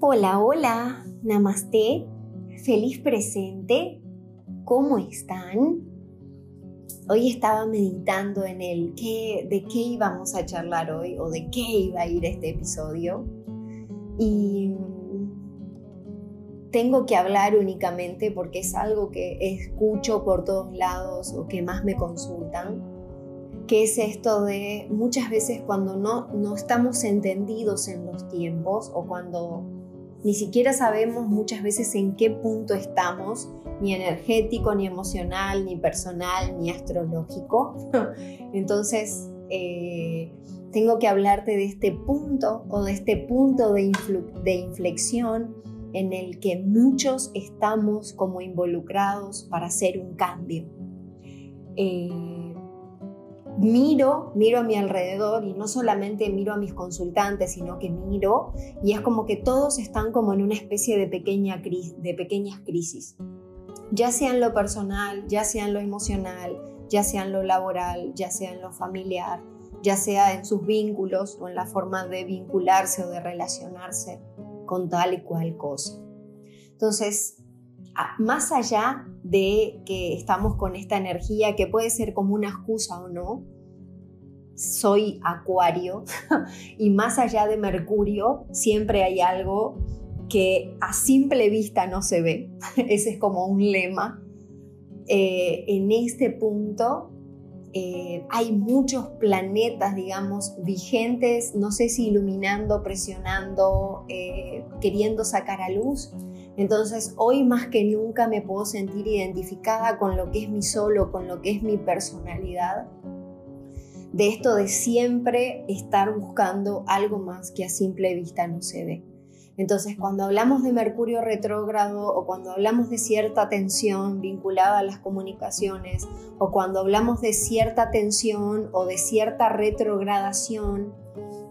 Hola, hola, namaste, feliz presente, ¿cómo están? Hoy estaba meditando en el qué, de qué íbamos a charlar hoy o de qué iba a ir este episodio y tengo que hablar únicamente porque es algo que escucho por todos lados o que más me consultan, que es esto de muchas veces cuando no, no estamos entendidos en los tiempos o cuando ni siquiera sabemos muchas veces en qué punto estamos, ni energético, ni emocional, ni personal, ni astrológico. Entonces, eh, tengo que hablarte de este punto o de este punto de, de inflexión en el que muchos estamos como involucrados para hacer un cambio. Eh, miro, miro a mi alrededor y no solamente miro a mis consultantes, sino que miro y es como que todos están como en una especie de, pequeña de pequeñas crisis, ya sea en lo personal, ya sea en lo emocional, ya sea en lo laboral, ya sea en lo familiar, ya sea en sus vínculos o en la forma de vincularse o de relacionarse con tal y cual cosa. Entonces, más allá de que estamos con esta energía que puede ser como una excusa o no, soy acuario y más allá de Mercurio siempre hay algo que a simple vista no se ve. Ese es como un lema. Eh, en este punto eh, hay muchos planetas, digamos, vigentes, no sé si iluminando, presionando, eh, queriendo sacar a luz. Entonces, hoy más que nunca me puedo sentir identificada con lo que es mi solo, con lo que es mi personalidad. De esto de siempre estar buscando algo más que a simple vista no se ve. Entonces, cuando hablamos de Mercurio retrógrado o cuando hablamos de cierta tensión vinculada a las comunicaciones o cuando hablamos de cierta tensión o de cierta retrogradación,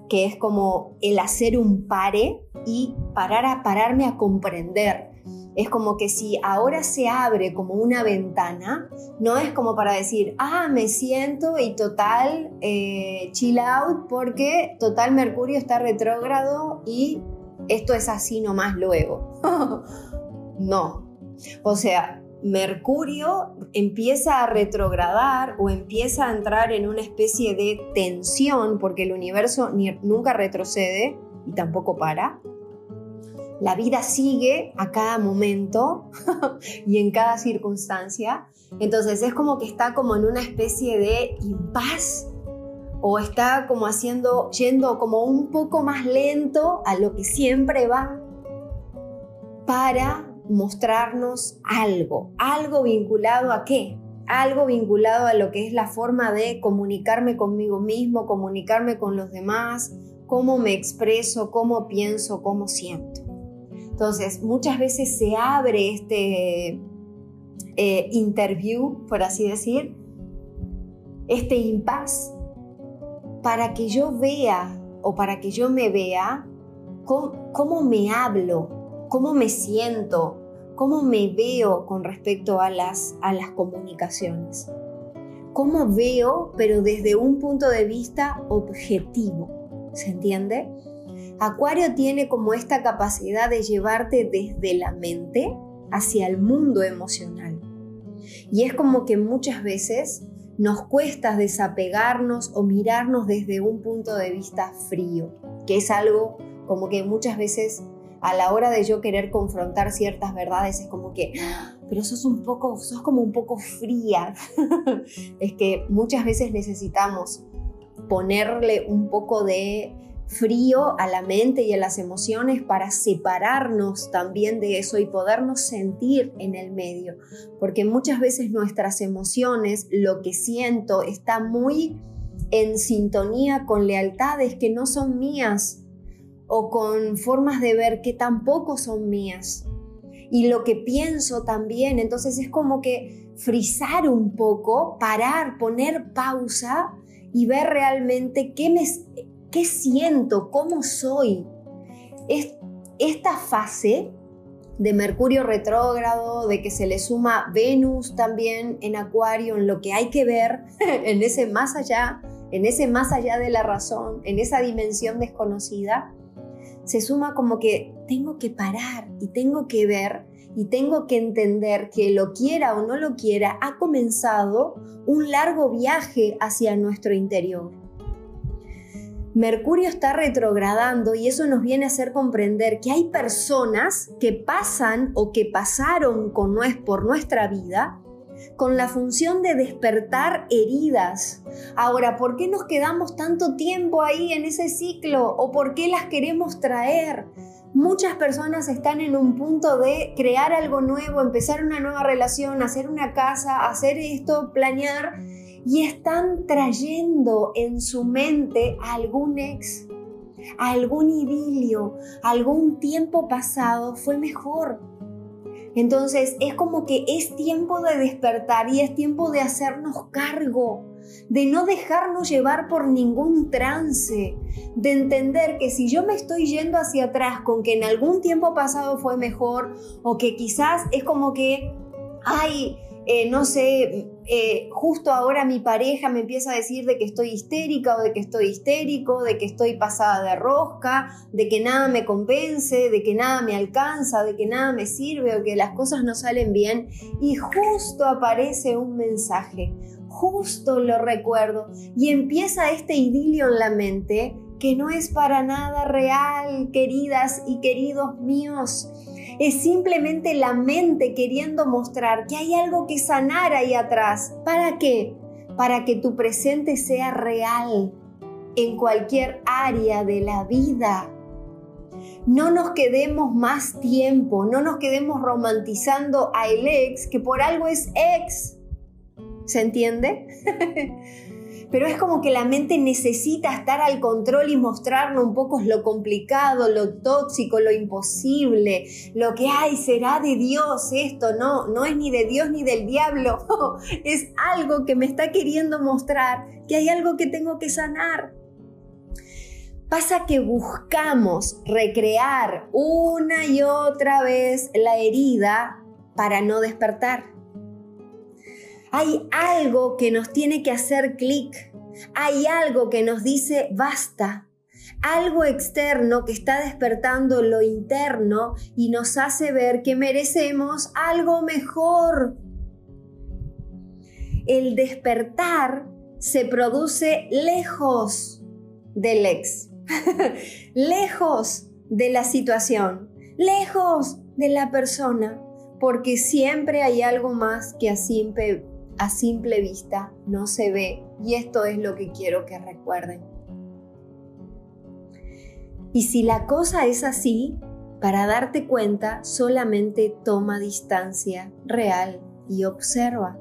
que es como el hacer un pare y parar a pararme a comprender. Es como que si ahora se abre como una ventana, no es como para decir, ah, me siento y total eh, chill out porque total Mercurio está retrógrado y esto es así nomás luego. no. O sea, Mercurio empieza a retrogradar o empieza a entrar en una especie de tensión porque el universo nunca retrocede y tampoco para. La vida sigue a cada momento y en cada circunstancia. Entonces es como que está como en una especie de impas o está como haciendo, yendo como un poco más lento a lo que siempre va para mostrarnos algo, algo vinculado a qué, algo vinculado a lo que es la forma de comunicarme conmigo mismo, comunicarme con los demás, cómo me expreso, cómo pienso, cómo siento. Entonces, muchas veces se abre este eh, interview, por así decir, este impasse para que yo vea o para que yo me vea cómo, me hablo, cómo me siento, cómo me veo con respecto a las, a las comunicaciones. Cómo veo, pero desde un punto de vista objetivo. ¿Se entiende? Acuario tiene como esta capacidad de llevarte desde la mente hacia el mundo emocional. Y es como que muchas veces nos cuesta desapegarnos o mirarnos desde un punto de vista frío, que es algo como que muchas veces a la hora de yo querer confrontar ciertas verdades es como que, ah, pero sos un poco, sos como un poco fría. es que muchas veces necesitamos ponerle un poco de frío a la mente y a las emociones para separarnos también de eso y podernos sentir en el medio. Porque muchas veces nuestras emociones, lo que siento, está muy en sintonía con lealtades que no son mías o con formas de ver que tampoco son mías. Y lo que pienso también, entonces es como que frizar un poco, parar, poner pausa y ver realmente qué me ¿Qué siento? ¿Cómo soy? Es, esta fase de Mercurio retrógrado, de que se le suma Venus también en Acuario, en lo que hay que ver, en ese más allá, en ese más allá de la razón, en esa dimensión desconocida, se suma como que tengo que parar y tengo que ver y tengo que entender que lo quiera o no lo quiera, ha comenzado un largo viaje hacia nuestro interior. Mercurio está retrogradando y eso nos viene a hacer comprender que hay personas que pasan o que pasaron con, por nuestra vida con la función de despertar heridas. Ahora, ¿por qué nos quedamos tanto tiempo ahí en ese ciclo o por qué las queremos traer? Muchas personas están en un punto de crear algo nuevo, empezar una nueva relación, hacer una casa, hacer esto, planear y están trayendo en su mente algún ex, algún idilio, algún tiempo pasado fue mejor. Entonces es como que es tiempo de despertar y es tiempo de hacernos cargo, de no dejarnos llevar por ningún trance, de entender que si yo me estoy yendo hacia atrás con que en algún tiempo pasado fue mejor o que quizás es como que, ay, eh, no sé, eh, justo ahora mi pareja me empieza a decir de que estoy histérica o de que estoy histérico, de que estoy pasada de rosca, de que nada me compense, de que nada me alcanza, de que nada me sirve o que las cosas no salen bien. Y justo aparece un mensaje, justo lo recuerdo y empieza este idilio en la mente que no es para nada real, queridas y queridos míos es simplemente la mente queriendo mostrar que hay algo que sanar ahí atrás. ¿Para qué? Para que tu presente sea real en cualquier área de la vida. No nos quedemos más tiempo, no nos quedemos romantizando a el ex, que por algo es ex. ¿Se entiende? pero es como que la mente necesita estar al control y mostrarnos un poco lo complicado, lo tóxico, lo imposible, lo que hay será de Dios esto, no, no es ni de Dios ni del diablo, es algo que me está queriendo mostrar que hay algo que tengo que sanar. Pasa que buscamos recrear una y otra vez la herida para no despertar hay algo que nos tiene que hacer clic. Hay algo que nos dice basta. Algo externo que está despertando lo interno y nos hace ver que merecemos algo mejor. El despertar se produce lejos del ex, lejos de la situación, lejos de la persona, porque siempre hay algo más que a simple a simple vista no se ve y esto es lo que quiero que recuerden. Y si la cosa es así, para darte cuenta solamente toma distancia real y observa.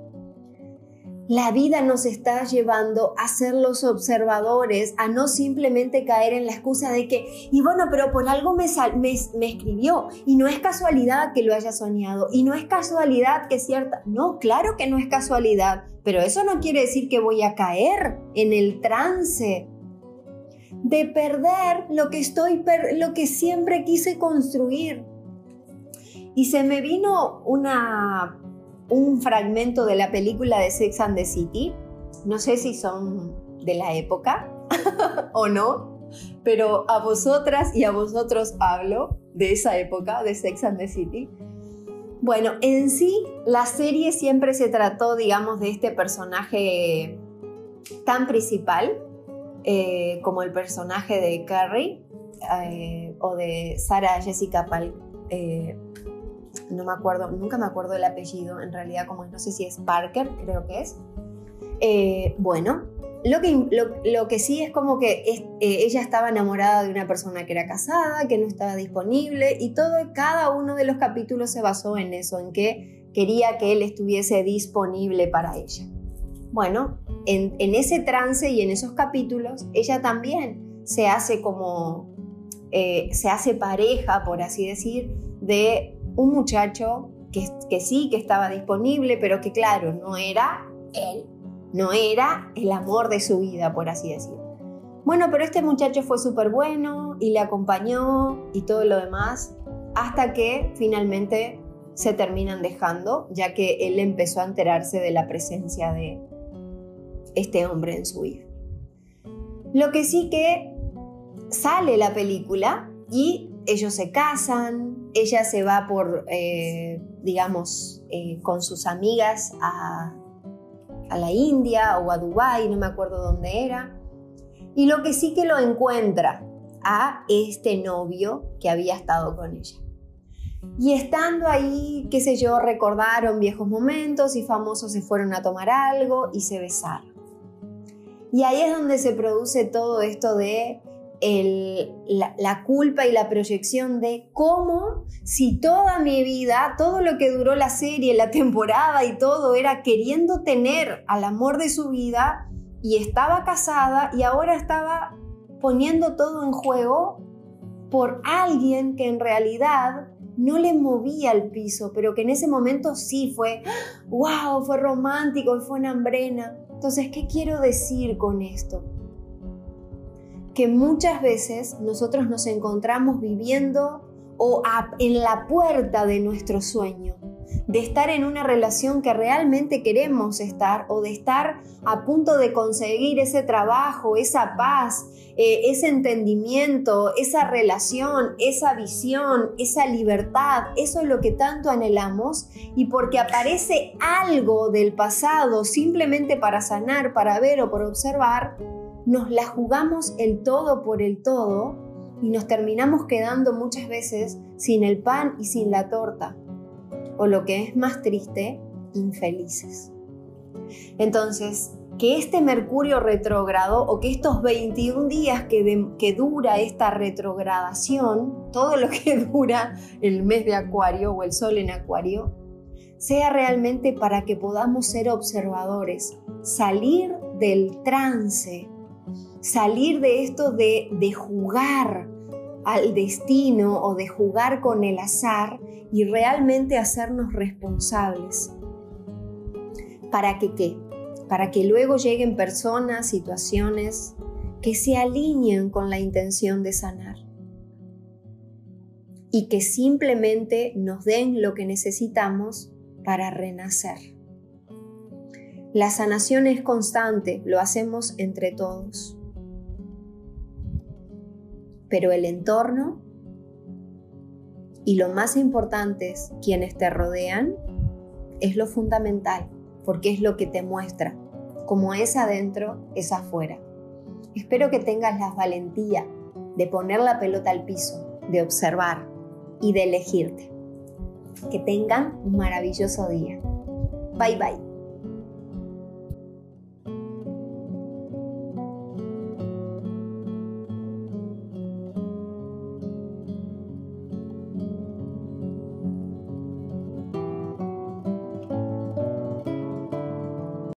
La vida nos está llevando a ser los observadores, a no simplemente caer en la excusa de que, y bueno, pero por algo me, me, escribió, y no es casualidad que lo haya soñado, y no es casualidad que cierta, no, claro que no es casualidad, pero eso no quiere decir que voy a caer en el trance de perder lo que estoy, lo que siempre quise construir. Y se me vino una un fragmento de la película de Sex and the City. No sé si son de la época o no, pero a vosotras y a vosotros hablo de esa época de Sex and the City. Bueno, en sí la serie siempre se trató, digamos, de este personaje tan principal eh, como el personaje de Carrie eh, o de Sarah Jessica Pal, eh, no me acuerdo, nunca me acuerdo el apellido, en realidad como no sé si es Parker, creo que es. Eh, bueno, lo que, lo, que, sí es como que eh, ella estaba enamorada de una persona que era casada, que no estaba disponible y todo, cada uno de los capítulos se basó en eso, en que quería que él estuviese disponible para ella. Bueno, en, ese trance y en esos capítulos, ella también se hace como, eh, se hace pareja, por así decir, de un muchacho que, sí, que estaba disponible, pero que claro, no era él, no era el amor de su vida, por así decirlo. Bueno, pero este muchacho fue súper bueno y le acompañó y todo lo demás, hasta que finalmente se terminan dejando, ya que él empezó a enterarse de la presencia de este hombre en su vida. Lo que sí que sale la película y ellos se casan, ella se va por, eh, digamos, eh, con sus amigas a, la India o a Dubái, no me acuerdo dónde era. Y lo que sí que lo encuentra a este novio que había estado con ella. Y estando ahí, qué sé yo, recordaron viejos momentos y famosos se fueron a tomar algo y se besaron. Y ahí es donde se produce todo esto de la, culpa y la proyección de cómo si toda mi vida, todo lo que duró la serie, la temporada y todo era queriendo tener al amor de su vida y estaba casada y ahora estaba poniendo todo en juego por alguien que en realidad no le movía el piso, pero que en ese momento sí fue, wow, fue romántico y fue una hambrena. Entonces, ¿qué quiero decir con esto? Que muchas veces nosotros nos encontramos viviendo o en la puerta de nuestro sueño de estar en una relación que realmente queremos estar o de estar a punto de conseguir ese trabajo, esa paz, eh, ese entendimiento, esa relación, esa visión, esa libertad, eso es lo que tanto anhelamos y porque aparece algo del pasado simplemente para sanar, para ver o por observar, nos la jugamos el todo por el todo y nos terminamos quedando muchas veces sin el pan y sin la torta o lo que es más triste, infelices. Entonces, que este Mercurio retrógrado o que estos 21 días que, que, dura esta retrogradación, todo lo que dura el mes de Acuario o el Sol en Acuario, sea realmente para que podamos ser observadores, salir del trance, salir de esto de, jugar al destino o de jugar con el azar y realmente hacernos responsables. ¿Para que qué? Para que luego lleguen personas, situaciones que se alineen con la intención de sanar y que simplemente nos den lo que necesitamos para renacer. La sanación es constante, lo hacemos entre todos pero el entorno y lo más importante es quienes te rodean es lo fundamental, porque es lo que te muestra. Como es adentro, es afuera. Espero que tengas la valentía de poner la pelota al piso, de observar y de elegirte. Que tengan un maravilloso día. Bye bye.